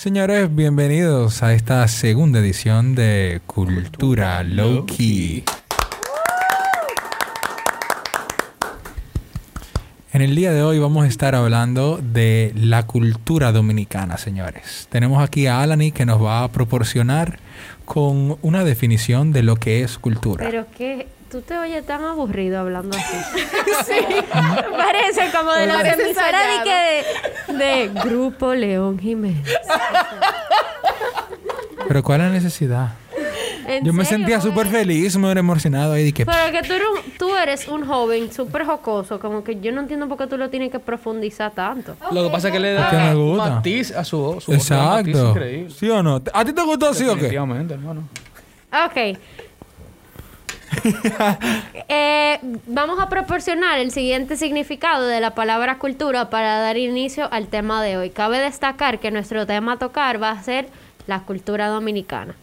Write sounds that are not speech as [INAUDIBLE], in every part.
Señores, bienvenidos a esta segunda edición de Cultura Low Key. En el día de hoy vamos a estar hablando de la cultura dominicana, señores. Tenemos aquí a Alani que nos va a proporcionar con una definición de lo que es cultura. Pero que tú te oyes tan aburrido hablando así. [LAUGHS] sí. Parece como de la emisora de, de, de Grupo León Jiménez. Pero ¿cuál es la necesidad? ¿En Yo me serio? sentía súper feliz, me era emocionado ahí de que... Pero que tú eres, un, tú eres un joven súper jocoso, como que yo no entiendo por qué tú lo tienes que profundizar tanto. Lo que pasa es que le da un gusta. matiz a su voz. Un matiz Exacto. increíble. ¿Sí o no? ¿A ti te gustó así o qué? Definitivamente, hermano. Ok. [LAUGHS] Eh, vamos a proporcionar el siguiente significado de la palabra cultura para dar inicio al tema de hoy. Cabe destacar que nuestro tema a tocar va a ser la cultura dominicana.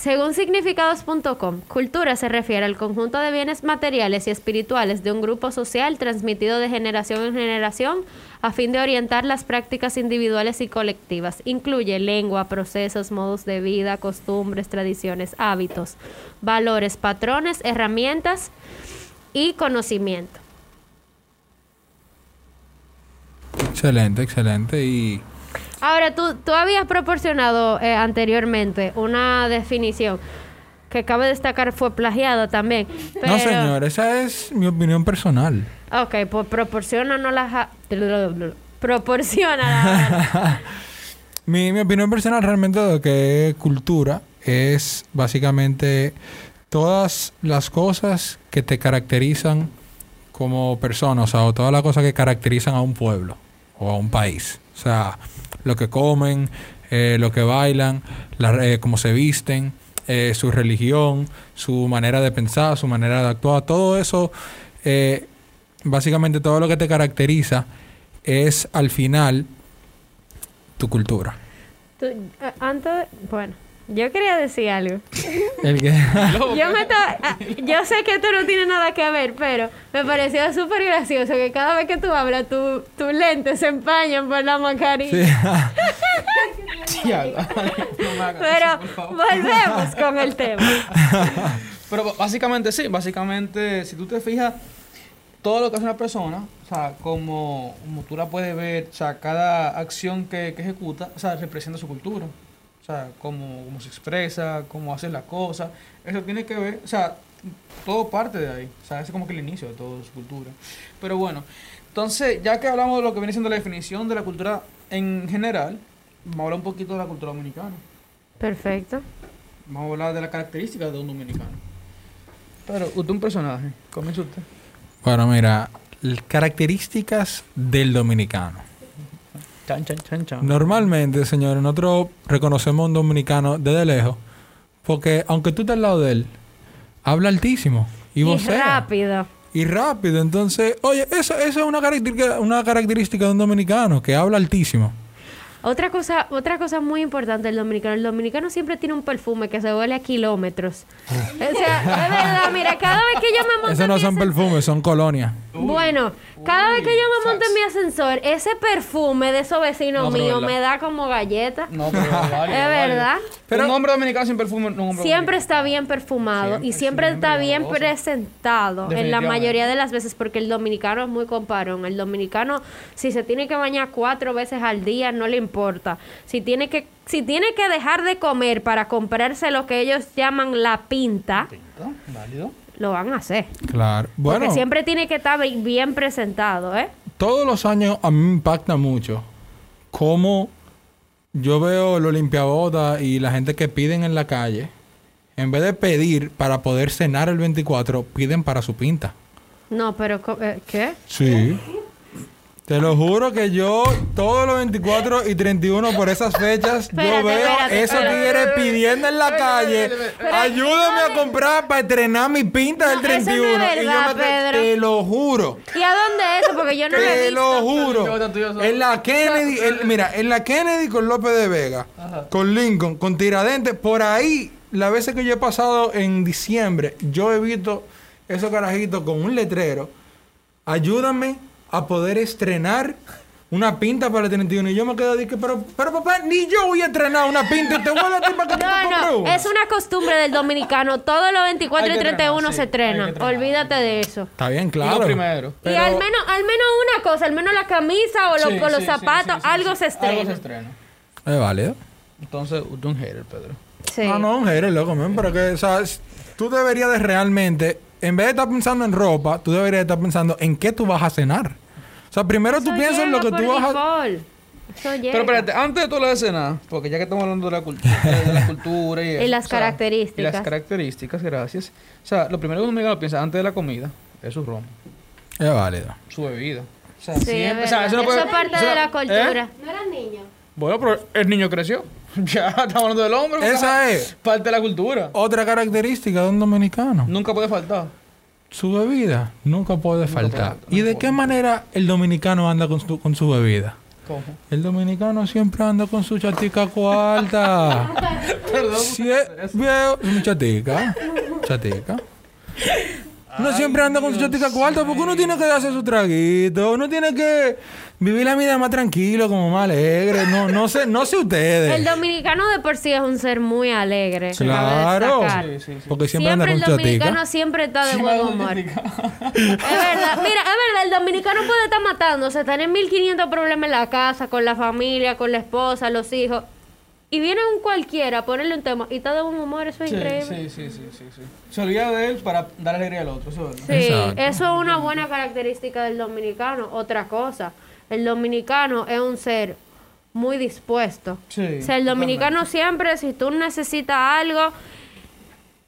Según significados.com, cultura se refiere al conjunto de bienes materiales y espirituales de un grupo social transmitido de generación en generación a fin de orientar las prácticas individuales y colectivas. Incluye lengua, procesos, modos de vida, costumbres, tradiciones, hábitos, valores, patrones, herramientas y conocimiento. Excelente, excelente. Y Ahora, tú, tú habías proporcionado eh, anteriormente una definición que cabe destacar fue plagiada también. No, señor, esa es mi opinión personal. Ok, pues proporcionanos las... Proporciona. [LAUGHS] Mi, mi opinión personal realmente de lo que es cultura es básicamente todas las cosas que te caracterizan como persona, o sea, o todas las cosas que caracterizan a un pueblo o a un país. O sea, lo que comen, eh, lo que bailan, la, eh, cómo se visten, eh, su religión, su manera de pensar, su manera de actuar, todo eso, eh, básicamente todo lo que te caracteriza es al final tu cultura. Tú, antes, bueno, yo quería decir algo. [LAUGHS] El Yo, me to- ah, yo sé que esto no tiene nada que ver, pero me pareció súper gracioso que cada vez que tú hablas, tu- tus lentes se empañan por la mascarilla. Sí. [LAUGHS] Pero volvemos con el tema. Pero básicamente sí, básicamente si tú te fijas, todo lo que hace una persona, o sea, como, como tú la puedes ver, o sea, cada acción que, que ejecuta, o sea, representa su cultura. Sea, cómo, cómo se expresa, cómo hace las cosas. Eso tiene que ver, o sea, todo parte de ahí. O sea, ese es como que el inicio de toda su cultura. Pero bueno, entonces, ya que hablamos de lo que viene siendo la definición de la cultura en general, vamos a hablar un poquito de la cultura dominicana. Perfecto. Vamos a hablar de las características de un dominicano. Pero usted es un personaje. Comienza usted. Bueno, mira, características del dominicano. Chan, chan, chan, chan. Normalmente, señores, nosotros reconocemos a un dominicano desde lejos porque aunque tú estés al lado de él, habla altísimo y Y vocea. rápido. Y rápido. Entonces, oye, eso, eso es una característica, una característica de un dominicano que habla altísimo. Otra cosa, otra cosa muy importante del dominicano, el dominicano siempre tiene un perfume que se huele a kilómetros. o sea, es verdad, mira, cada vez que yo me monto Esos no son perfumes, son colonias. Bueno, cada vez que yo me monto en mi ascensor, ese perfume de esos vecinos No, míos me da como galleta. No, pero [LAUGHS] es válido, Es verdad. Pero- un hombre dominicano sin perfume no es un hombre Siempre dominicano. está bien perfumado y Siempre, siempre está bien presentado en la mayoría de las veces porque el dominicano es muy comparón. El dominicano, si se tiene que bañar cuatro veces al día, no le importa. Si tiene que, si tiene que dejar de comer para comprarse lo que ellos llaman la pinta, Pinta, Válido. Lo van a hacer. Claro. Porque siempre tiene que estar bi- bien presentado, ¿eh? todos los años a mí me impacta mucho cómo yo veo los limpiabotas y la gente que piden en la calle, en vez de pedir para poder cenar el 24, piden para su pinta. No, pero eh, ¿qué? Sí. Te lo juro que yo todos los 24 y 31 por esas fechas Espérate, yo veo espérate, esos tigres pidiendo en la calle, ayúdame a comprar para estrenar mi pinta del No, eso no es 31 y yo verdad, me Pedro. te lo juro. ¿Y a dónde es eso? Porque yo no lo he Te visto. lo juro. En la [LAUGHS] Kennedy, en- mira, en la Kennedy con López de Vega, Ajá. con Lincoln, con Tiradentes, por ahí, las veces que yo he pasado en diciembre, yo he visto esos carajitos con un letrero. Ayúdame a poder estrenar una pinta para el 31 y yo me quedo de que, pero, pero papá, ni yo voy a entrenar una pinta y te voy a dar para que No, no, es una costumbre del dominicano. Todos los 24 Hay y que 31 entrenar, se sí, entrena. hay que entrenar, Olvídate de eso. Está bien, Y claro. lo primero. Pero- Y al menos, al menos una cosa, al menos la camisa o, los- Sí, o los sí, zapatos, sí, sí, algo sí. se estrena. Algo se estrena. Es válido. Entonces, usted es un hater, Pedro. Sí. No, no, eres loco, man, pero que, o sea, tú deberías de realmente, en vez de estar pensando en ropa, tú deberías estar pensando en qué tú vas a cenar. O sea, primero tú piensas en lo que tú vas a... Pero espérate, antes de todo lo de cenar, porque ya que estamos hablando de la cultura, de la [LAUGHS] cultura y, Y las o sea, características. Y las características, gracias. O sea, lo primero que un dominicano piensa antes de la comida es su ron, Es válido. su bebida. O sea, Sí, es siempre, o sea, eso no puede. Eso es parte o sea, de la ¿eh? cultura. ¿No eran niños? Bueno, pero el niño creció. [LAUGHS] ya estamos hablando del hombre. Esa es. Parte de la cultura. Otra característica de un dominicano. Nunca puede faltar. Su bebida nunca puede faltar. falta, ¿Y de qué manera el dominicano anda con su, con su bebida? ¿Cómo? El dominicano siempre anda con su chatica cuarta. [LAUGHS] Perdón. Si es su chatica. Chatica. Uno siempre anda con su chatica cuarta porque uno tiene que darse su traguito. Uno tiene que vivir la vida más tranquilo, como más alegre. No, no sé, no sé El ustedes. dominicano de por sí es un ser muy alegre. Claro. Sí, sí, sí. Porque siempre, Siempre, anda el con su dominicano siempre está de buen humor. [LAUGHS] Es verdad, mira, es verdad, el dominicano puede estar matándose, tener 1500 problemas en la casa, con la familia, con la esposa, los hijos. Y viene un cualquiera a ponerle un tema y está de buen humor, eso es Sí, increíble. sí, sí, sí, sí, sí. Se olvida de él para dar alegría al otro, eso es verdad. Sí, Exacto. eso es una buena característica del dominicano. Otra cosa, el dominicano es un ser muy dispuesto. Sí, O sea, el dominicano siempre, si tú necesitas algo,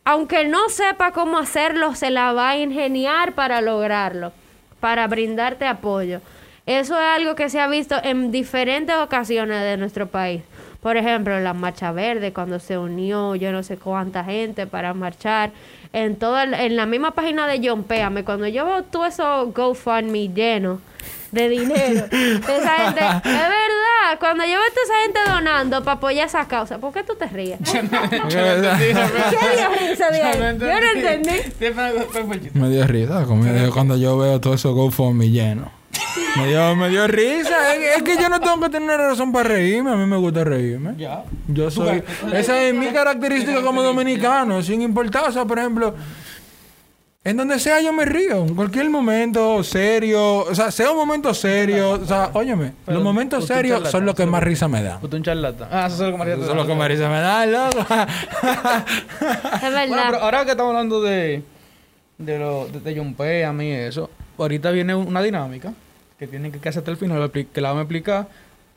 aunque no sepa cómo hacerlo, se la va a ingeniar para lograrlo, para brindarte apoyo. Eso es algo que se ha visto en diferentes ocasiones de nuestro país. Por ejemplo, en la Marcha Verde, cuando se unió yo no sé cuánta gente para marchar. En toda, el- en la misma página de John Péame, cuando yo veo todo eso GoFundMe lleno de dinero, [LAUGHS] esa gente, es verdad, cuando yo veo a toda esa gente donando para apoyar esa causa, ¿por qué tú te ríes? ¿Qué dio risa de ahí? Yo no entendí. Me dio risa como cuando yo veo todo eso GoFundMe lleno. [LAUGHS] Me dio, me dio risa. Es, es que yo no tengo que tener razón para reírme. A mí me gusta reírme. Ya. Yo soy... Esa es mi característica como dominicano, sin importar. O sea, por ejemplo, en donde sea yo me río. En cualquier momento serio. O sea, sea un momento serio. O sea, óyeme, Pero los momentos serios son los que más risa me dan. Usted un charlatán. Ah, eso es lo que Eso es lo que más risa me dan, loco. [LAUGHS] Es Bueno, pero verdad. ahora que estamos hablando de de lo de, de John P, a mí eso, ahorita viene una dinámica que tienen que hacer hasta el final, que la vamos a explicar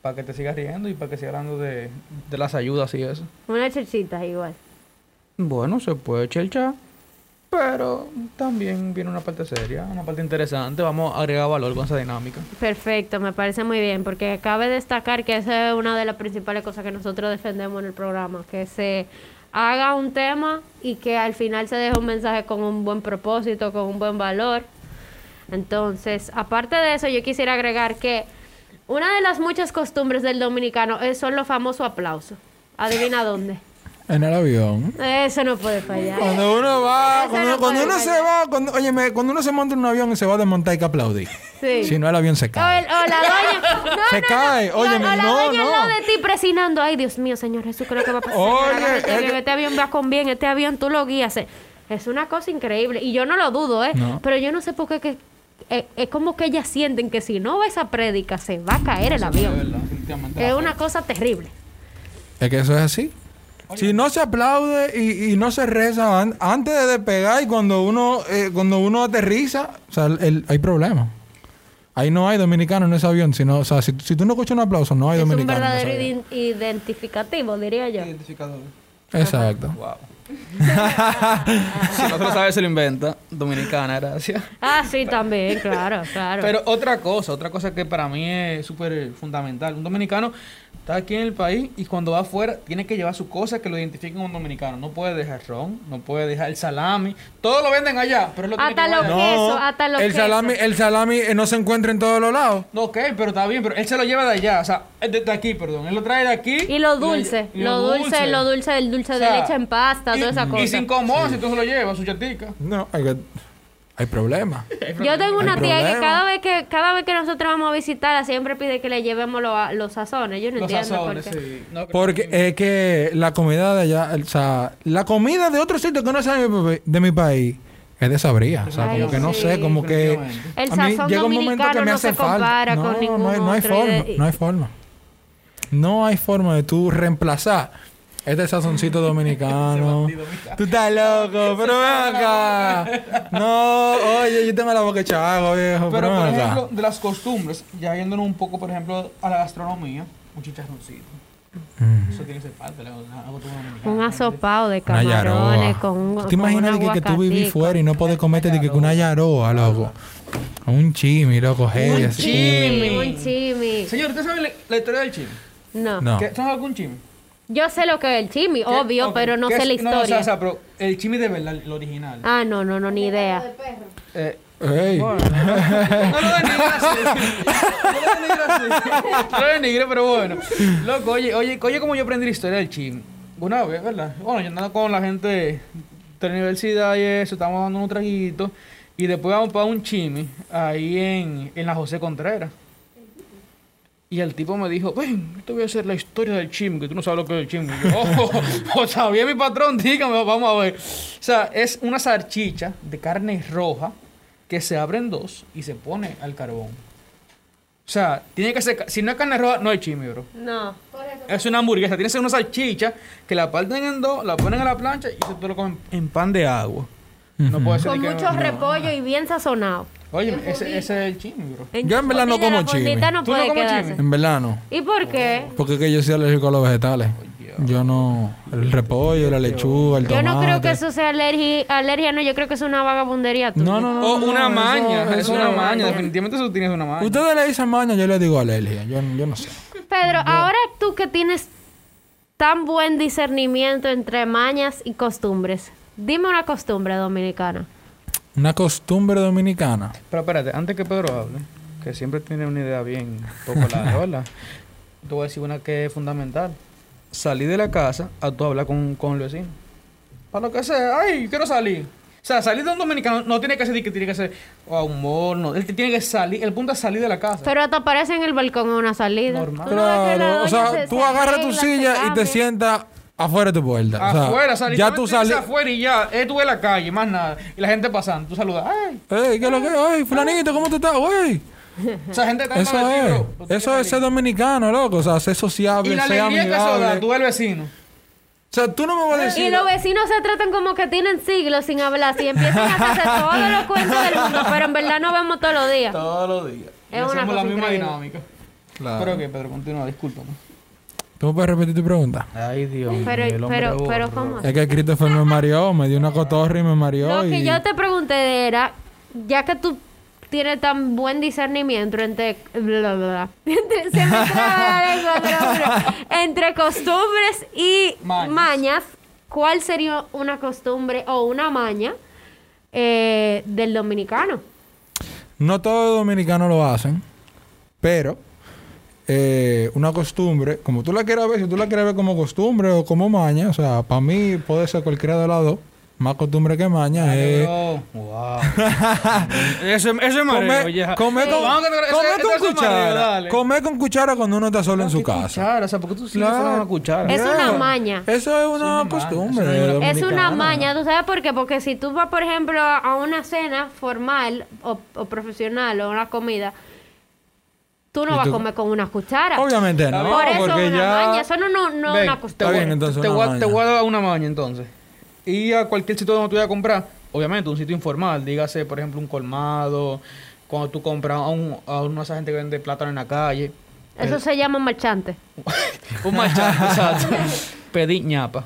para que te sigas riendo y para que sigas hablando de, de las ayudas y eso. Una churchita igual. Bueno, se puede chelchar, pero también viene una parte seria, una parte interesante. Vamos a agregar valor con esa dinámica. Perfecto, me parece muy bien, porque cabe destacar que esa es una de las principales cosas que nosotros defendemos en el programa, que se haga un tema y que al final se deje un mensaje con un buen propósito, con un buen valor. Entonces, aparte de eso, yo quisiera agregar que una de las muchas costumbres del dominicano es, son los famosos aplausos. Adivina dónde. [LAUGHS] En el avión. Eso no puede fallar. Cuando uno va, cuando, no cuando uno se va, cuando, óyeme, cuando uno se monta en un avión y se va a desmontar hay que aplaudir. Sí. Si no, el avión se O, el- cae. o la doña. [LAUGHS] No, Se no, cae. no. Óyeme, o la no, doña no. de ti presionando. Ay, Dios mío, Señor Jesús, creo que va a pasar. Oye, Agárrate es bien, que- Este avión va con bien, este avión tú lo guías. eh. Es una cosa increíble. Y yo no lo dudo, ¿eh? No. Pero yo no sé por qué. Que, eh, es como que ellas sienten que si no va esa prédica, se va a caer el avión. Es una cosa terrible. Es que eso es así. Si no se aplaude y, y no se reza an- antes de despegar y cuando uno eh, cuando uno aterriza, o sea, el- hay problemas. Ahí no hay dominicano en ese avión, sino, o sea, si, si tú no escuchas un aplauso, no hay es un dominicano. en ese verdadero identificativo, diría yo. Identificador. Exacto. Wow. [LAUGHS] si no lo sabe, se lo inventa. Dominicana, gracias. Ah, sí, también, claro, claro. Pero otra cosa, otra cosa que para mí es súper fundamental. Un dominicano está aquí en el país y cuando va afuera tiene que llevar su cosa que lo identifiquen como un dominicano. No puede dejar ron, no puede dejar el salami. Todo lo venden allá, pero lo tiene Hasta que lo llevar que- allá. Queso, hasta los el quesos. salami, el salami eh, no se encuentra en todos los lados. No, ok, pero está bien, pero él se lo lleva de allá, o sea, de, de aquí, perdón. Él lo trae de aquí. Y lo dulce, y lo dulce, lo dulce, el dulce O de sea, leche en pasta, y, toda esa cosa. Y sin comón, si tú se lo llevas, su chatica. No, hay que- hay problema. [LAUGHS] Yo tengo una tía que cada vez que cada vez que nosotros vamos a visitarla siempre pide que le llevemos lo- los sazones. Yo no Los entiendo sazones, por qué. sí. No, Porque que- es que la comida de allá, o sea, la comida de otro sitio que no sea de mi, de mi país es desabría. O sea, Ay, como que no sí. sé, como que. El a mí llega un momento que me no hace compara falta. con no, no hay, no hay forma, de- no hay forma. No hay forma de tú reemplazar este sazoncito dominicano. Tú estás loco, pero ven acá. No, oye, yo tengo la boca agua, viejo, pero, Pero, por acá. ejemplo, de las costumbres, ya yéndonos un poco, por ejemplo, a la gastronomía, un chicharroncito. Mm. Eso tiene que ser parte de la, la. Un asopado de camarones con un ¿Tú te imaginas que, que tú vivís fuera y no podés comerte de que con una yaroa, loco? Un chimi, loco, heavy, Un chimi. Un chimi. Señor, ¿usted sabe la, la historia del chimi? No. No. ¿Qué- ¿Sabe algún chimi? Yo sé lo que es el chimi, ¿Qué? obvio, Ok, pero no ¿qué sé la es- No, o sea, historia. o sea, pero el chimi de verdad, el original. Ah, no, no, no, ni idea. Eh, Ey. bueno, [LAUGHS] no lo denigre así. No lo denigre así. No lo denigre, pero bueno. Loco, oye, oye, oye, como yo aprendí la historia del chimi. Una vez, ¿verdad? Bueno, yo andando con la gente de la universidad y eso, estábamos dando un traguito. Y después vamos para un chimi ahí en, en la José Contreras. Y el tipo me dijo, ven, yo te voy a hacer la historia del chimi, que tú no sabes lo que es el chimi. Y yo, oh, [LAUGHS] oh, sabía mi patrón, dígame, vamos a ver. O sea, es una salchicha de carne roja que se abre en dos y se pone al carbón. O sea, tiene que ser, si no es carne roja, no hay chimi, bro. No. Es una hamburguesa, tiene que ser una salchicha que la parten en dos, la ponen en la plancha y se te lo comen en pan de agua. No puede ser Con que mucho no- repollo y bien sazonado. Oye, ese, ese es el chimi, bro. Yo en verdad no como chimi. no ¿Tú no comes chimi? En verdad no. ¿Y por qué? Porque es que yo soy alérgico a los vegetales. Yo no. El repollo, la lechuga, el Yo tomate. no creo que eso sea alergia, alergia, no, yo creo que es una vagabundería tuya. No, no, no. O no, una maña, es una maña, maña. definitivamente eso tienes una maña. Ustedes le dicen maña, yo le digo alergia. Yo, yo no sé. Pedro, ahora tú que tienes tan buen discernimiento entre mañas y costumbres, dime una costumbre dominicana. Una costumbre dominicana. Pero espérate, antes que Pedro hable, que siempre tiene una idea bien poco larga, [LAUGHS] ¿verdad? Te voy a decir una que es fundamental. Salir de la casa a tú hablar con, con el vecino. Para lo que sea, ay, quiero salir. O sea, salir de un dominicano no tiene que ser que tiene que ser a humor, no. Él tiene que salir, el punto es salir de la casa. Pero hasta aparece en el balcón en una salida. Normal. Claro. O sea, se- tú se agarras tu se silla y te sientas afuera de tu puerta. O sea, afuera, salir. Ya tú sales. sales. afuera y ya. Eh, tú ves la calle, más nada. Y la gente pasando, tú saludas. Ay. Ey, ¿qué es lo que? Ay, fulanito, ¿cómo tú estás? Güey. [LAUGHS] Esa gente está Eso ti, es. bro. Tienes Eso es ser dominicano, loco. O sea, ser sociable, Y la ser alegría que eso da, amigable. tú ves al vecino. O sea, tú no me vas a decir. Y los vecinos se tratan como que tienen siglos sin hablar, y empiezan a hacerse [LAUGHS] todos los cuentos del mundo, pero en verdad nos vemos todos los días. Todos los días. Es Y una hacemos la cosa misma increíble. dinámica. Claro. Pero que, Pedro, continúa, discúlpame. ¿Tú me puedes repetir tu pregunta? Ay, Dios mío. Pero- el hombre pero- burro. pero, ¿cómo? Es que Christopher me mareó, me dio una cotorra y me mareó. Lo que yo te pregunté era, ya que tú tienes tan buen discernimiento entre bla, bla, bla, [LAUGHS] entre, se me traba la lengua, pero- pero- [LAUGHS] entre costumbres y Mañas. mañas. ¿cuál sería una costumbre o una maña eh, del dominicano? No todos los dominicanos lo hacen, pero eh, una costumbre, como tú la quieras ver, si tú la quieres ver como costumbre o como maña, o sea, para mí puede ser cualquiera de las dos. Más costumbre que maña Ay, es bro. [LAUGHS] Wow. eso, eso es mareo, comer, ya. comer con, es cuchara. Comer con cuchara cuando uno está solo en su ¿Qué casa. Cuchara, o sea, porque tú sigues Claro. usando una cuchara. Es una maña. Eso es una costumbre. es una- Es maña, ¿tú sabes por qué? Porque si tú vas, por ejemplo, a a una cena formal o, o profesional o una comida, tú no ¿Y vas a comer con una cuchara. Obviamente no, por eso porque una ya... maña, eso no, no, no Ven, una costumbre. Está bien, entonces te una voy, a- maña. te voy a dar una maña entonces. Y a cualquier sitio donde tú vayas a comprar, obviamente un sitio informal, dígase por ejemplo un colmado, cuando tú compras a, un, a una de esa gente que vende plátano en la calle, Eso se llama marchante. [LAUGHS] un machete, [LAUGHS] exacto, pedí ñapa.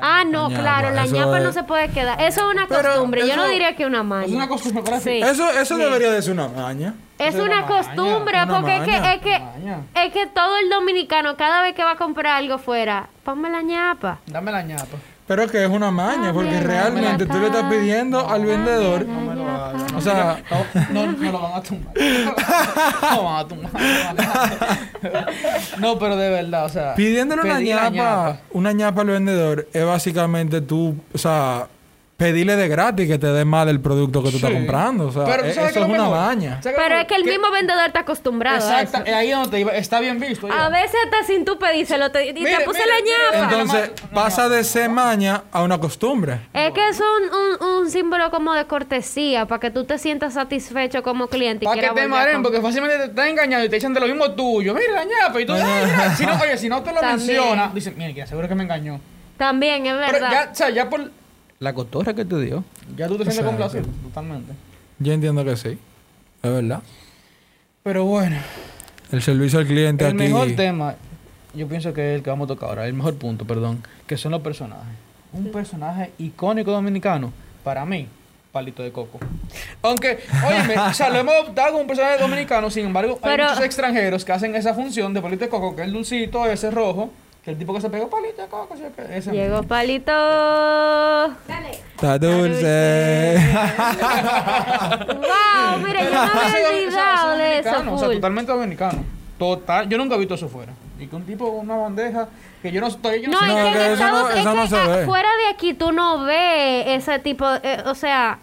ah, no, ñapa, claro, la eso ñapa es- no se puede quedar. Eso es una Pero costumbre, yo no diría que una maña. Es una costumbre para. Sí. Eso, eso debería de ser una maña. Es una costumbre, una porque es que, es, que, es que todo el dominicano, cada vez que va a comprar algo fuera, ponme la ñapa. Dame la ñapa. Pero que es una maña, porque realmente tú le estás ñapa. pidiendo al vendedor. No me lo hagas. O sea, No, no, no lo van a tumbar. No lo van a tumbar. no lo van a tumbar. No, pero de verdad, o sea. pidiéndole una la ñapa, una ñapa al vendedor es básicamente tú, o sea, pedirle de gratis que te dé más del producto que tú estás comprando. O sea, Pero, ¿tú e- eso es una baña. ¿Sabes qué Pero es que el mismo vendedor está acostumbrado a Exacto, eso. ahí donde te iba- está bien visto. ya. A veces hasta sin tú pedírselo, te, y Mire, te puse la ñapa. Entonces, no, pasa de ser maña a una costumbre. Es que es un, un, un símbolo como de cortesía, para que tú te sientas satisfecho como cliente Para que te maren, porque fácilmente te están engañando y te echan de lo mismo tuyo. Mira, la ñapa. Y tú, ay, mira. Si no, oye, si no te lo También. menciona, dicen, mira, que seguro que me engañó. También, es Pero verdad. ya, o sea, ya por la cotorra que te dio, ya tú te sientes complacido, totalmente. Yo entiendo que sí. Es verdad. Pero bueno, El servicio al cliente el aquí. mejor tema, yo pienso que es el que vamos a tocar ahora, el mejor punto, perdón, que son los personajes. Un personaje icónico dominicano, para mí, Palito de Coco. Aunque, óyeme, o sea, lo hemos adoptado como un personaje dominicano, sin embargo, Pero- hay muchos extranjeros que hacen esa función de Palito de Coco, que es el dulcito ese rojo, que el tipo que se pegó Palito Coco, ¿sí ese Llegó mismo. Palito. Está dulce. [LAUGHS] wow, mira, yo no había olvidado de eso. O sea, totalmente dominicano. Total, yo nunca he visto eso fuera. Y que un tipo con una bandeja que yo no todavía yo no, No, sé- No, que en que eso Estados- no- es eso que no se a- ve. fuera de aquí tú no ves ese tipo, eh, o sea,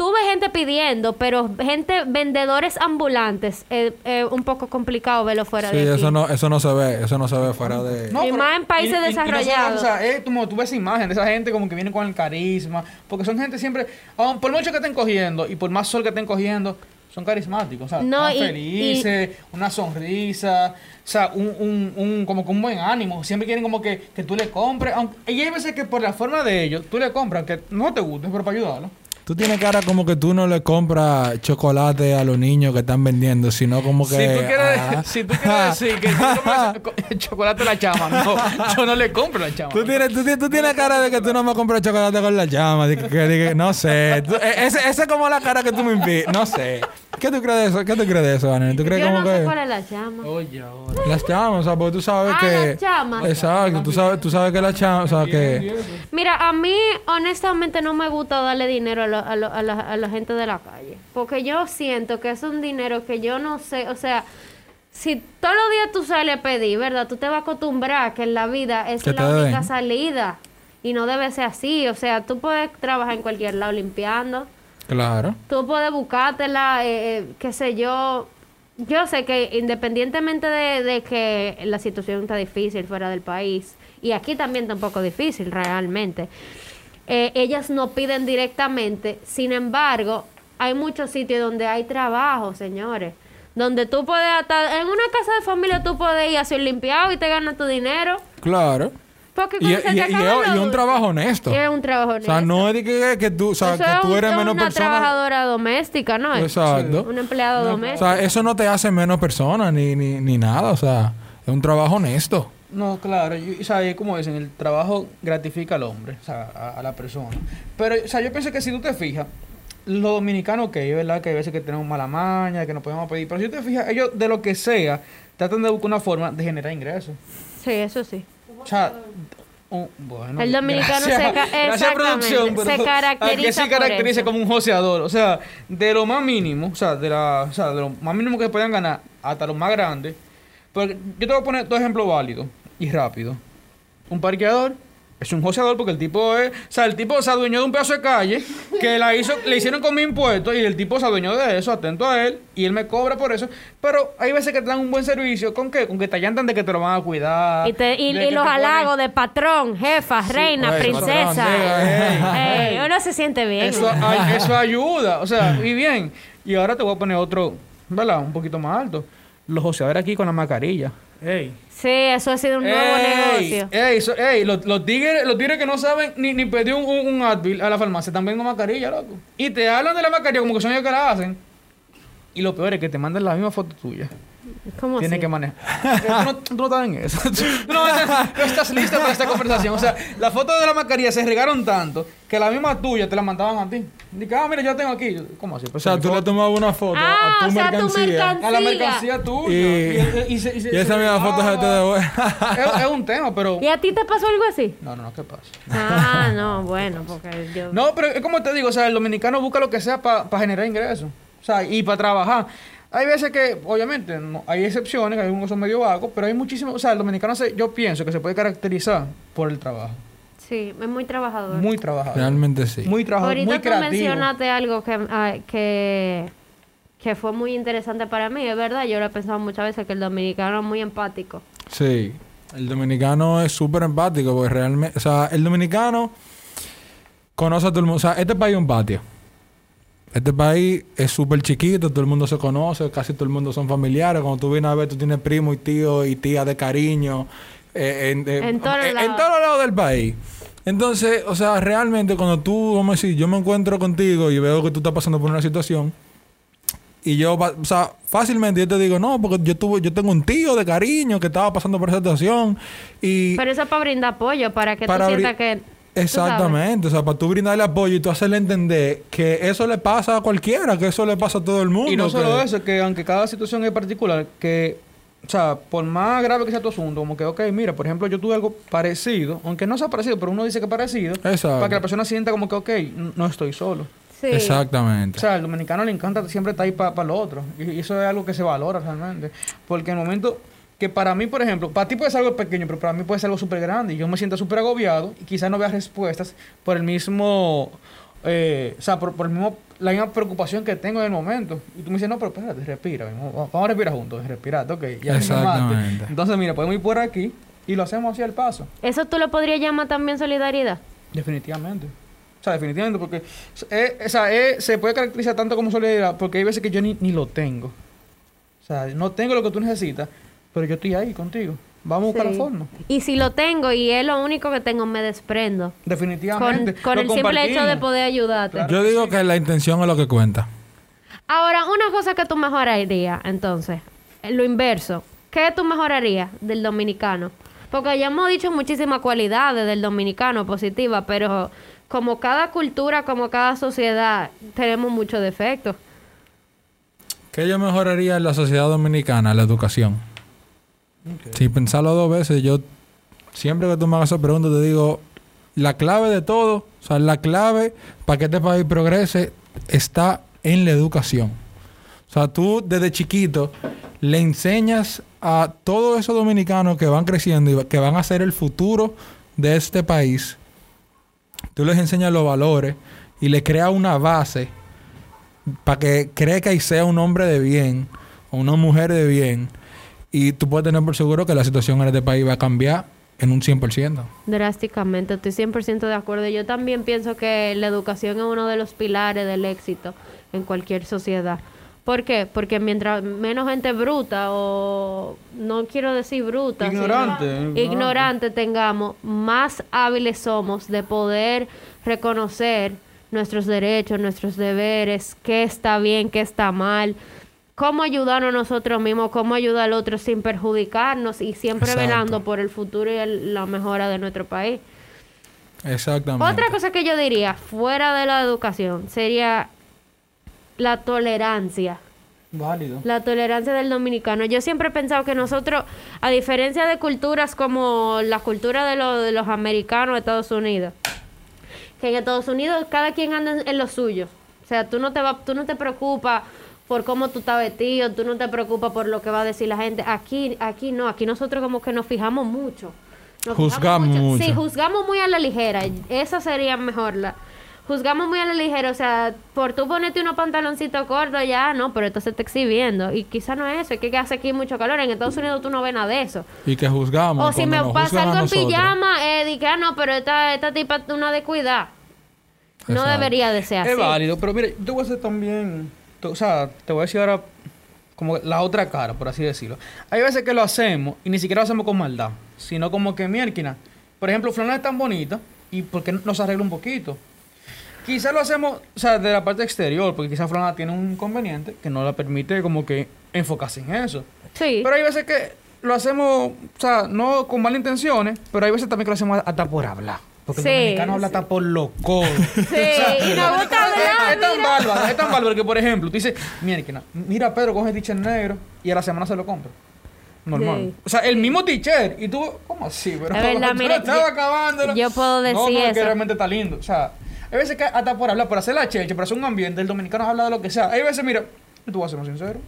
tú ves gente pidiendo, pero gente, vendedores ambulantes, es un poco complicado verlo fuera Sí, de aquí. eso no, eso no se ve. Eso no se ve fuera de. No, Y pero- más en países y- y- y no desarrollados. o sea, es como tú ves esa imagen de esa gente como que viene con el carisma. Porque son gente siempre, aun por mucho que estén cogiendo y por más sol que estén cogiendo, son carismáticos. O sea, No, están y- felices, una sonrisa, o sea, un, un, un, como con un buen ánimo. Siempre quieren como que, que tú le compres. Aunque, y hay veces que por la forma de ellos, tú le compras, que no te guste, pero para ayudarlo. Tú tienes cara como que tú no le compras chocolate a los niños que están vendiendo, sino como que. si tú quieres, ah. si tú quieres decir que tú comes co- [LAUGHS] chocolate a la chama, no, yo no le compro la chama. Tú tienes, tú, tienes, tú tienes cara de que tú no me compras chocolate con la de que- que- de que- no sé. Tú- e- ese, ese es como la cara que tú me impides. No sé. ¿Qué tú crees de eso? ¿Qué tú crees de eso, Daniel? ¿Tú crees Yo como no sé que.? cuál es la llama. Oye, ahora. Las llamas, o sea, porque tú sabes Ah, que. las llamas. Exacto, tú sabes, tú sabes que las llamas, o sea, que. Mira, a mí honestamente no me gusta darle dinero a, lo- a, lo- a la, a la gente de la calle. Porque yo siento que es un dinero que yo no sé, o sea, si todos los días tú sales a pedir, ¿verdad? Tú te vas a acostumbrar que en la vida es Que la única den. salida. Y no debe ser así. O sea, tú puedes trabajar en cualquier lado limpiando. Claro. Tú puedes buscártela, eh, eh, qué sé yo. Yo sé que independientemente de, de que la situación está difícil fuera del país, y aquí también está un poco difícil realmente, eh, ellas no piden directamente, sin embargo, hay muchos sitios donde hay trabajo, señores. Donde tú puedes, hasta en una casa de familia tú puedes ir a hacer limpiado y te ganas tu dinero. Claro. Porque Y, los un trabajo honesto. Es un trabajo O sea, honesto. no es de que, que tú, o sea, Eso que es tú un- eres menos una persona. trabajadora doméstica, ¿no? es? Exacto. Un empleado O doméstico. sea, eso no te hace menos persona ni, ni, ni nada. O sea, es un trabajo honesto. No, claro, y- o sea, como dicen, el trabajo gratifica al hombre, o sea, a, a la persona. Pero, o sea, yo pienso que si tú te fijas, los dominicanos, ok, es verdad que hay veces que tenemos mala maña, que no podemos pedir, pero si tú te fijas, ellos de lo que sea, tratan de buscar una forma de generar ingresos. Sí, eso sí. O sea, bueno, El dominicano se gracias [LAUGHS] producción, pero se caracteriza que caracteriza como un joseador. O sea, de lo más mínimo, o sea, de, la, o sea, de lo más mínimo que puedan ganar hasta lo más grande. Porque yo te voy a poner dos ejemplos válidos y rápidos. Un parqueador es un joseador porque el tipo es, o sea, el tipo se adueñó de un pedazo de calle que la hizo, le hicieron con mi impuestos y el tipo se adueñó de eso, atento a él, y él me cobra por eso. Pero hay veces que te dan un buen servicio, ¿con qué? Con que te allantan de que te lo van a cuidar. Y, te- y- y los halagos de patrón, jefa, reina, princesa. patrón, uno se siente bien. Eso, ay- eso ayuda, o sea, y bien. Y ahora te voy a poner otro, ¿verdad? Un poquito más alto. Los joseadores aquí con la mascarilla. Ey. Sí, eso ha sido un nuevo Ey, negocio. ey, so- ey, los, los tigres, los tigres que no saben ni, ni pedir un, un, un Advil a la farmacia están vendiendo mascarilla, loco. Y te hablan de la mascarilla como que son ellos que la hacen. Y lo peor es que te mandan la misma foto tuya. ¿Cómo Tienes así? que manejar. [LAUGHS] Eh, tú, no, tú no estás en eso. [LAUGHS] Tú no, estás- no estás lista para esta conversación. O sea, las fotos de la mascarilla se regaron tanto que la misma tuya te la mandaban a ti. Dije, ah, mira, yo tengo aquí. ¿Cómo así? O Pues sea, mi tú le tomabas una foto Ah, a tu o sea, tu mercancía. mercancía. a la mercancía tuya. Y- el- y se- y se- Y esa misma foto se te devuelve. es, es un tema, pero. ¿Y a ti te pasó algo así? No, no, no, ¿qué pasa? Ah, no, bueno, porque yo... No, pero es como te digo, o sea, el dominicano busca lo que sea para generar ingresos. O sea, y para trabajar. Hay veces que, obviamente, no- hay excepciones, hay unos que son medio vagos, pero hay muchísimos. O sea, el dominicano, se- yo pienso que se puede caracterizar por el trabajo. Sí, es muy trabajador. Muy trabajador. Realmente sí. Muy trabajador, Ahorita muy tú creativo. mencionaste algo que, ah, que, que fue muy interesante para mí, es verdad, yo lo he pensado muchas veces, que el dominicano es muy empático. Sí. El dominicano es súper empático porque realmente... O sea, el dominicano conoce a todo el mundo. O sea, este país es un patio. Este país es súper chiquito, todo el mundo se conoce, casi todo el mundo son familiares. Cuando tú vienes a ver, tú tienes primo y tío y tía de cariño. eh, en, eh, En todos lados. todos los lados del país. Entonces, o sea, realmente cuando tú, vamos a decir, yo me encuentro contigo y veo que tú estás pasando por una situación, y yo, o sea, fácilmente yo te digo, no, porque yo tuve, yo tengo un tío de cariño que estaba pasando por esa situación. Y Pero eso es para brindar apoyo, para que Para tú sientas que... exactamente, o sea, para tú brindarle apoyo y tú hacerle entender que eso le pasa a cualquiera, que eso le pasa a todo el mundo. Y no solo que- eso, que aunque cada situación es particular, que, o sea, por más grave que sea tu asunto, como que, ok, mira, por ejemplo, yo tuve algo parecido, aunque no sea parecido, pero uno dice que es parecido, Exacto. para que la persona sienta como que, ok, no estoy solo. Sí. Exactamente. O sea, al dominicano le encanta siempre estar ahí para lo otro. Y, y eso es algo que se valora realmente. Porque en el momento que para mí, por ejemplo, para ti puede ser algo pequeño, pero para mí puede ser algo súper grande. Y yo me siento súper agobiado y quizás no vea respuestas por el mismo... eh, o sea, por, por el mismo, la misma preocupación que tengo en el momento. Y tú me dices, no, pero espérate, respira. Vamos, vamos a respirar juntos. Respirate, ok. Ya me Exactamente. Entonces, mira, podemos ir por aquí y lo hacemos así al paso. Eso tú lo podrías llamar también solidaridad. Definitivamente. O sea, definitivamente, porque eh, o sea, eh, se puede caracterizar tanto como solidaridad, porque hay veces que yo ni, ni lo tengo. O sea, no tengo lo que tú necesitas, pero yo estoy ahí contigo. Vamos a buscar la forma. Y si lo tengo y es lo único que tengo, me desprendo. Definitivamente. con el simple hecho de poder ayudarte. Claro. Yo digo que la intención es lo que cuenta. Ahora, una cosa que tú mejorarías, entonces, lo inverso. ¿Qué tú mejorarías del dominicano? Porque ya hemos dicho muchísimas cualidades del dominicano positivas, pero como cada cultura, como cada sociedad, tenemos muchos defectos. ¿Qué yo mejoraría en la sociedad dominicana? La educación. Sin pensarlo dos veces, yo siempre que tú me hagas esa pregunta te digo, la clave de todo, o sea, la clave para que este país progrese está en la educación. O sea, tú desde chiquito le enseñas a todos esos dominicanos que van creciendo y que van a ser el futuro de este país, tú les enseñas los valores y le creas una base para que crezca y sea un hombre de bien o una mujer de bien y tú puedes tener por seguro que la situación en este país va a cambiar en un 100%. Drásticamente, estoy 100% de acuerdo. Yo también pienso que la educación es uno de los pilares del éxito en cualquier sociedad. ¿Por qué? Porque mientras menos gente bruta o no quiero decir bruta, sino ignorante. ignorante tengamos, más hábiles somos de poder reconocer nuestros derechos, nuestros deberes, qué está bien, qué está mal, cómo ayudarnos a nosotros mismos, cómo ayudar al otro sin perjudicarnos y siempre Exacto. velando por el futuro y el- la mejora de nuestro país. Exactamente. Otra cosa que yo diría, fuera de la educación, sería la tolerancia. Válido. La tolerancia del dominicano. Yo siempre he pensado que nosotros, a diferencia de culturas como la cultura de, lo- de los americanos de Estados Unidos, que en Estados Unidos cada quien anda en, en lo suyo. O sea, tú no te va, tú no te preocupas por cómo tú estás vestido, tú no te preocupas por lo que va a decir la gente. Aquí, aquí no, aquí nosotros como que nos fijamos mucho. Nos fijamos Juzgamos mucho. Sí, juzgamos muy a la ligera. Esa sería mejor la. Juzgamos muy a la ligera, o sea, por tú ponerte unos pantaloncitos cortos ya, no, pero esto se está exhibiendo. Y quizá no es eso, es que hace aquí mucho calor. En Estados Unidos tú no ves nada de eso. Y que juzgamos. O si me pasa algo en pijama, eh, di que, ah, no, pero esta, esta tipa es una descuidada. No debería de ser así. Es válido, pero mira, yo te voy a hacer también, te- o sea, te voy a decir ahora como la otra cara, por así decirlo. Hay veces que lo hacemos y ni siquiera lo hacemos con maldad, sino como que mierquina. Por ejemplo, Flana es tan bonita y ¿por qué no nos arregla un poquito? Quizás lo hacemos, o sea, de la parte exterior, porque quizás Flana tiene un inconveniente que no la permite como que enfocarse en eso. Sí. Pero hay veces que lo hacemos, o sea, no con malas intenciones, pero hay veces también que lo hacemos hasta por hablar. Porque Sí, el dominicano habla sí. hasta por loco. [LAUGHS] Sí, y nos gusta hablar, Es tan bárbaro, es tan bárbaro que, por ejemplo, tú dices, mira, mira, Pedro coge t-shirt negro y a la semana se lo compra. Normal. Sí. O sea, el mismo t-shirt. Y tú, ¿cómo así? Pero Es verdad, mira, lo estabas yo- puedo No, decir no, que eso. realmente está lindo. O sea, hay veces que hasta por hablar, por hacer la chelcha, por hacer un ambiente, el dominicano habla de lo que sea. Hay veces, mira, tú vas a ser sincero,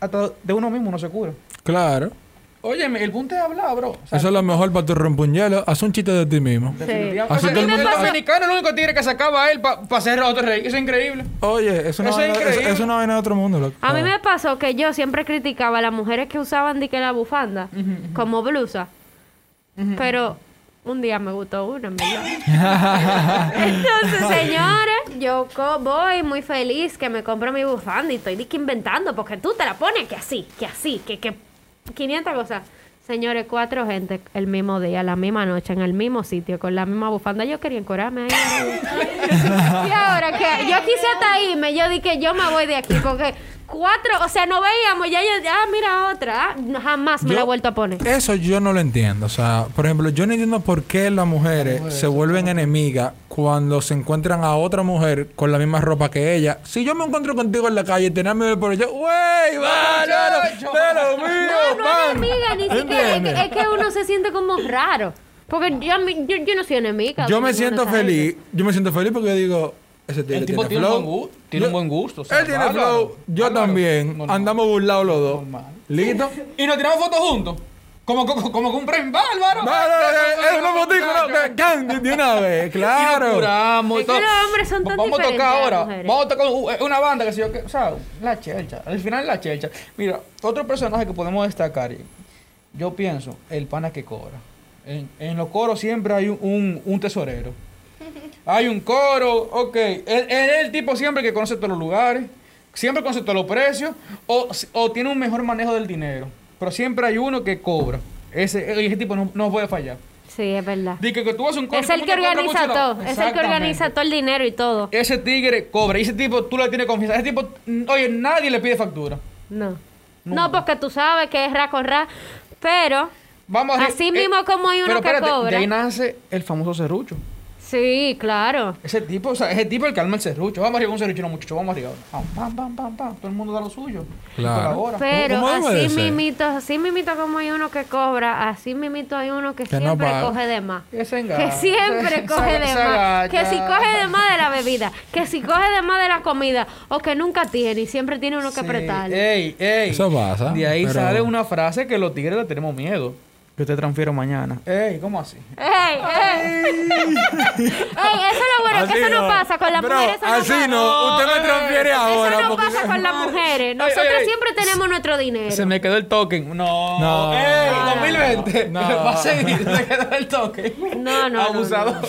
hasta de uno mismo uno se cura. Claro. Óyeme, el punto es hablar, bro. O sea, Eso es lo mejor para tu rompuñelo. Haz un chiste de ti mismo. definitivamente. Así todo el mundo- dominicano el único tigre que sacaba a él para hacer a otro rey. Eso es increíble. Oye, es una, Eso es vaina, es, increíble. es una vaina de otro mundo. loco. A mí me pasó que yo siempre criticaba a las mujeres que usaban de que la bufanda como blusa. Pero un día me gustó una, en verdad. [LAUGHS] Entonces, señores, yo voy muy feliz que me compro mi bufanda y estoy de que inventando porque tú te la pones que así, que así, que, que 500 cosas. Señores, cuatro gente el mismo día, la misma noche, en el mismo sitio, con la misma bufanda. Yo quería encorarme ahí. [LAUGHS] y ahora que yo quise hasta irme, yo dije, yo me voy de aquí porque cuatro, o sea, no veíamos, ya yo, ah, mira otra, ah, no, jamás me Yo- la he vuelto a poner. Eso yo no lo entiendo. O sea, por ejemplo, yo no entiendo por qué las mujeres se vuelven enemigas cuando se encuentran a otra mujer con la misma ropa que ella. Si yo me encuentro contigo en la calle y tenés miedo por ella, ¡wey! Mío! No, no es pan! enemiga, ni siquiera. Es que, es que uno se siente como raro. Porque yo, yo, yo no soy enemiga. Yo me siento feliz. Yo me siento feliz porque yo digo, ese El tipo tiene tiene un flow. buen gusto. Tiene Yo- un buen gusto. o sea, Él tiene flow. Yo también. Normal. Andamos burlados los dos. Normal. ¿Listo? Y nos tiramos fotos juntos. Como, como, como que un premio bárbaro. Vale, es una fotico, ¿no? Que- can, de una vez, [LAUGHS] Y nos claro. curamos y Es que todo. los hombres son tan Vamos a tocar ahora. Vamos a tocar u- una banda que se yo que, o sea, la chelcha. Al final la chelcha. Mira, otro personaje que podemos destacar. Yo pienso, el pana que cobra. En, en los coros siempre hay un, un, un tesorero. Hay un coro, ok. Es el tipo siempre que conoce todos los lugares, siempre conoce todos los precios, o, o tiene un mejor manejo del dinero. Pero siempre hay uno que cobra. Ese, ese tipo no, no puede fallar. Sí, es verdad. Dice que tú haces un coro. Es el que organiza todo. Es el que organiza todo el dinero y todo. Ese tigre cobra. Y ese tipo tú le tienes confianza. Ese tipo, oye, nadie le pide factura. No. Nunca. No, porque tú sabes que es ra con ra. Pero, Vamos a Así mismo como hay uno pero que espérate, cobra. De ahí nace el famoso serrucho. Sí, claro. Ese tipo, o sea, ese tipo es el que arma el serrucho. Vamos arriba un serrucho, no, muchachos, vamos arriba. Pam, pam, pam, pam, pam. Todo el mundo da lo suyo. Claro. Pero ¿Cómo debe de así mimito, así mimito como hay uno que cobra, así mimito hay uno que, siempre coge de más. Que se Que siempre [LAUGHS] Se- coge se- de se más. agacha. Que si coge de más de la bebida. Que si coge de más de la comida. O que nunca tiene y siempre tiene uno que Sí. apretarle. Ey, ey. Eso pasa, De ahí pero- sale una frase que los tigres le tenemos miedo. Yo te transfiero mañana. Ey, ¿cómo así? ¡Ey, ey! ¡Ey! Eso es lo bueno, que eso no pasa con las Bro, mujeres. Eso así no. Usted me transfiere ahora. Eso no porque- pasa con [LAUGHS] las mujeres. Nosotros ey, ey. siempre tenemos nuestro dinero. Se me quedó el token. No. No. Ey, No, 2020. no. Va a seguir. Se me quedó el token. No, no, no, Abusador.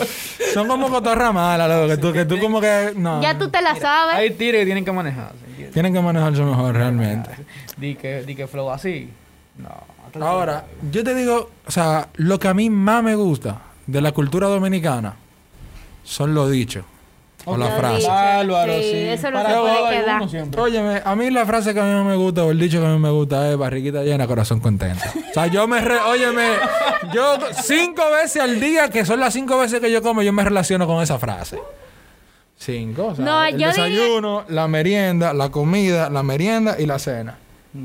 Son como cotorra mala, loco. Que tú, que tú como que. No. Ya tú te la sabes. Hay tigres que tienen que manejarse. ¿entiendes? Tienen que manejarse mejor realmente. Di que, di que flow así. No. Ahora, yo te digo, o sea, lo que a mí más me gusta de la cultura dominicana son los dichos o frases. dicho. Bárbaro, Sí, sí. eso no Para se puede quedar. Óyeme, a mí la frase que a mí más me gusta o el dicho que a mí me gusta es barriguita llena, corazón contento. O sea, yo me... Re, óyeme, yo cinco veces al día, que son las cinco veces que yo como, yo me relaciono con esa frase. Cinco. O sea, No, el yo diría- desayuno, la merienda, la comida, la merienda y la cena.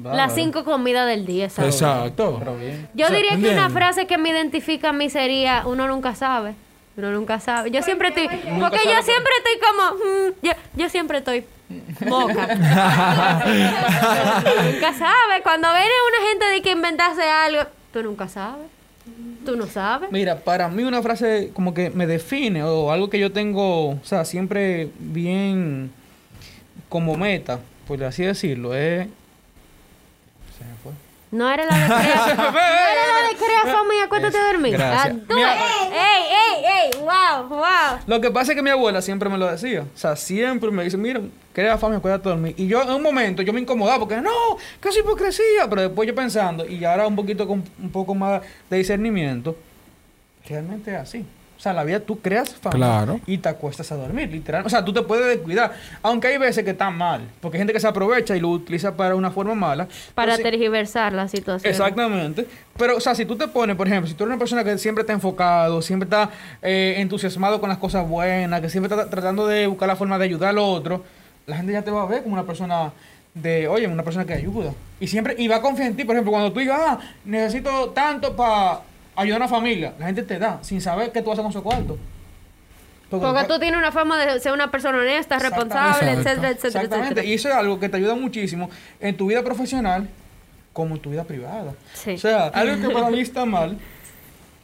Las cinco comidas del día, ¿sabes? Exacto. Pero bien. Yo O sea, diría que una frase que me identifica a mí sería, uno nunca sabe. Uno nunca sabe. Yo siempre estoy, porque yo siempre estoy como, mm, yo, yo siempre estoy moca. [LAUGHS] nunca sabe. Cuando viene una gente de que inventase algo, tú nunca sabes. Tú no sabes. Mira, para mí una frase como que me define o algo que yo tengo, o sea, siempre bien como meta, por así decirlo, es... No era la de crea, [LAUGHS] no era la de crea fama y acuéstate a dormir. Gracias. Ah, ey, ey, ey, wow, wow. Lo que pasa es que mi abuela siempre me lo decía. O sea, siempre me dice, mira, crea fama y acuérdate de dormir. Y yo en un momento yo me incomodaba porque no, que es hipocresía. Pero después yo pensando, y ahora un poquito con un poco más de discernimiento, realmente es así. O sea, la vida tú creas fama Claro. y te acuestas a dormir, literal. O sea, tú te puedes descuidar. Aunque hay veces que están mal. Porque hay gente que se aprovecha y lo utiliza para una forma mala. Para tergiversar la situación. Exactamente. Pero, o sea, si tú te pones, por ejemplo, si tú eres una persona que siempre está enfocado, siempre está eh, entusiasmado con las cosas buenas, que siempre está tratando de buscar la forma de ayudar al otro, la gente ya te va a ver como una persona de, oye, una persona que ayuda. Y siempre, y va a confiar en ti, por ejemplo, cuando tú digas, ah, necesito tanto para ayudar a una familia, la gente te da, sin saber qué tú haces con su cuarto. Porque tú tienes una fama de ser una persona honesta, responsable, etcétera, etcétera, Exactamente. Y eso es algo que te ayuda muchísimo en tu vida profesional como en tu vida privada. Sí. O sea, algo que para mí está mal,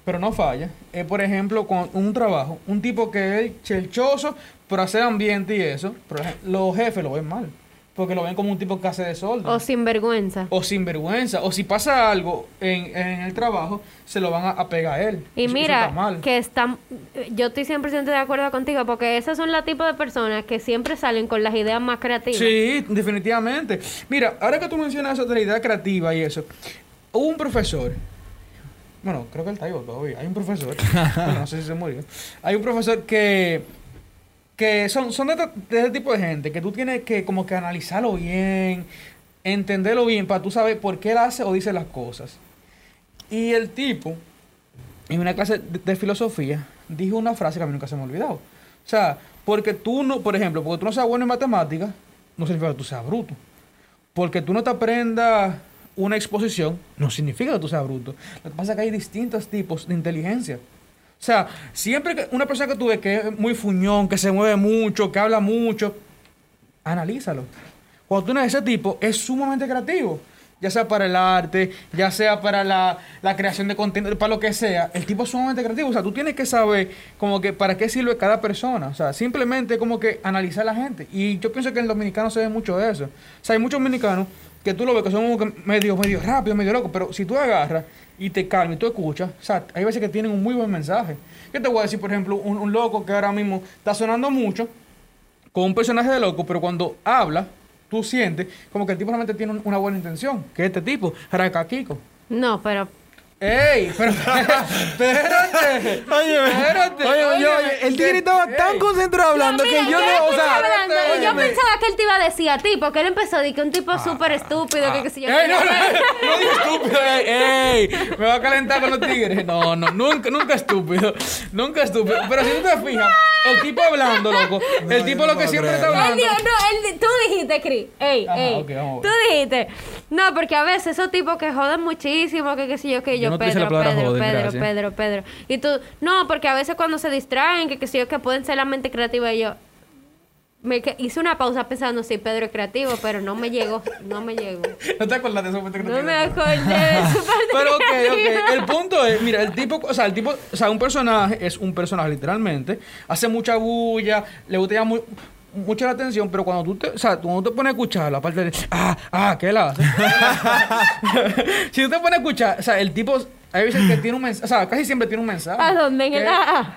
pero no falla, es por ejemplo con un trabajo, un tipo que es chelchoso por hacer ambiente y eso, ejemplo, los jefes lo ven mal, porque lo ven como un tipo que hace desorden. O sinvergüenza. o sin vergüenza, o si pasa algo en, en el trabajo, se lo van a, a pegar a él. Y Eso- eso mira, está mal. que están, yo estoy 100% de acuerdo contigo, porque esos son los tipos de personas que siempre salen con las ideas más creativas. Sí, definitivamente. Mira, ahora que tú mencionas la idea creativa y eso, hubo un profesor, bueno, creo que él está vivo todavía, hay un profesor, bueno, [LAUGHS] no sé si se murió, hay un profesor que, que son, son de, de ese tipo de gente, que tú tienes que como que analizarlo bien, entenderlo bien, para tú saber por qué él hace o dice las cosas. Y el tipo, en una clase de, de filosofía, dijo una frase que a mí nunca se me ha olvidado. O sea, porque tú no, por ejemplo, porque tú no seas bueno en matemáticas, no significa que tú seas bruto. Porque tú no te aprendas una exposición, no significa que tú seas bruto. Lo que pasa es que hay distintos tipos de inteligencia. O sea, siempre que una persona que tú ves que es muy fuñón, que se mueve mucho, que habla mucho, analízalo. Cuando tú eres ese tipo, es sumamente creativo. Ya sea para el arte, ya sea para la, la creación de contenido, para lo que sea. El tipo es sumamente creativo. O sea, tú tienes que saber como que para qué sirve cada persona. O sea, simplemente como que analizar a la gente. Y yo pienso que en el dominicano se ve mucho de eso. O sea, hay muchos dominicanos que tú lo ves que son medio, medio rápido, medio loco. Pero si tú agarras y te calmas y tú escuchas, o sea, hay veces que tienen un muy buen mensaje. Yo te voy a decir, por ejemplo, un loco que ahora mismo está sonando mucho, con un personaje de loco, pero cuando habla, tú sientes como que el tipo realmente tiene un- una buena intención, que es este tipo, Kiko. No, pero ¡Ey! Pero, [LAUGHS] espérate. Oye, espérate. oye, oye, oye, el tigre estaba tan concentrado hablando Mira, que yo no, o sea, hablando, y yo pensaba que él te iba a decir a ti, porque él empezó a decir que un tipo súper estúpido, que qué sé yo. Ey, no, no, no digas estúpido. Ey, ey, me va a calentar con los tigres. No, no, nunca, nunca estúpido. Nunca estúpido. Pero si tú te fijas, el tipo hablando, loco. el tipo lo que siempre está creerlo. Él hablando. dijo, no, él, tú dijiste, Cris. Ey, Ajá, ey. tú dijiste. No, porque a veces esos tipos que joden muchísimo, que qué sé yo, que Yo yo, no te hice la Pedro, palabra Pedro, joden, Pedro, gracias. Pedro, Pedro. Y tú, no, porque a veces cuando se distraen, que qué sé yo, que pueden ser la mente creativa, y yo me que- hice una pausa pensando, sí, Pedro es creativo, pero no me llegó, no me llegó. [LAUGHS] ¿No te acuerdas de eso? que te No me acordé de su [LAUGHS] Pero ok, creativa. ok. El punto es, mira, el tipo, o sea, el tipo, o sea, un personaje es un personaje literalmente, hace mucha bulla, le gusta llamar mu- mucho la atención, pero cuando tú te, o sea, cuando te pones a escucharlo, aparte de, ah, ah, ¿qué hace? [LAUGHS] si tú te pones a escuchar, o sea, el tipo, hay veces que tiene un mensaje, o sea, casi siempre tiene un mensaje. ¿A dónde? En el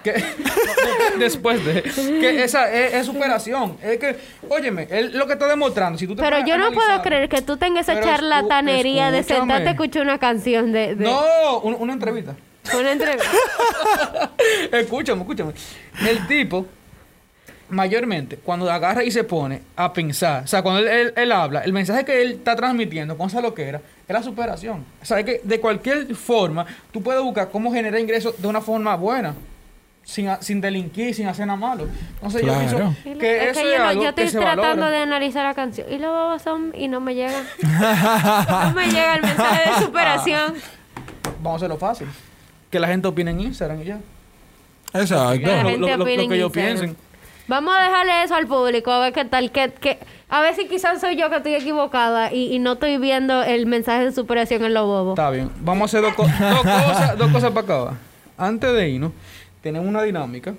que- [LAUGHS] después de, que esa es, es superación. Es que, óyeme, él lo que está demostrando, si tú te Pero yo no puedo creer que tú tengas esa charlatanería de sentarte a escuchar una canción de, de No, un- una entrevista. una entrevista. [LAUGHS] escúchame, escúchame. El tipo, mayormente, cuando agarra y se pone a pensar, o sea, cuando él, él- él habla, el mensaje que él está transmitiendo con esa loquera es la superación. O sea, es que de cualquier forma, tú puedes buscar cómo generar ingresos de una forma buena. Sin, a- sin delinquir, sin hacer nada malo. Entonces Claro. yo pienso que es eso que es yo, no- algo yo estoy que se tratando valora. de analizar la canción y los bobos son y no me llega. [LAUGHS] no me llega el mensaje de superación. [LAUGHS] Vamos a hacerlo fácil. Que la gente opine en Instagram y ya. Exacto. Que la Lo- gente lo- que ellos Instagram. piensen. Vamos a dejarle eso al público, a ver qué tal, que, que- a ver si quizás soy yo que estoy equivocada y, y no estoy viendo el mensaje de superación en los bobos. Está bien. Vamos a hacer dos, co- [LAUGHS] dos cosas, dos cosas para acabar. Antes de irnos, tenemos una dinámica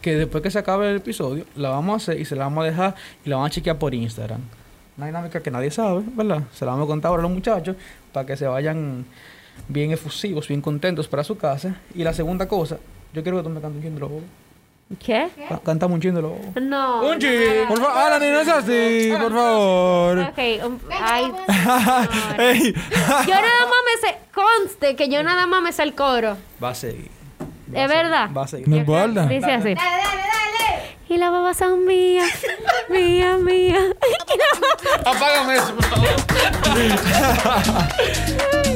que después que se acabe el episodio, la vamos a hacer y se la vamos a dejar y la vamos a chequear por Instagram. Una dinámica que nadie sabe, ¿verdad? Se la vamos a contar ahora a los muchachos para que se vayan bien efusivos, bien contentos para su casa. Y la segunda cosa, yo quiero que tú me cantes un los bobos. ¿Qué? Ca- Cántame un chin de los bobos. No. Un. Por favor, Alan, no es así, por favor. Ok, un- ay, [LAUGHS] Ey. yo nada más me sé, conste que yo nada más me sé el coro. Va a seguir. ¿Es verdad? Va a seguir. No importa. Dice así. Y las babas son mías, mías, mías. [LAUGHS] Apágame eso, por favor. [LAUGHS]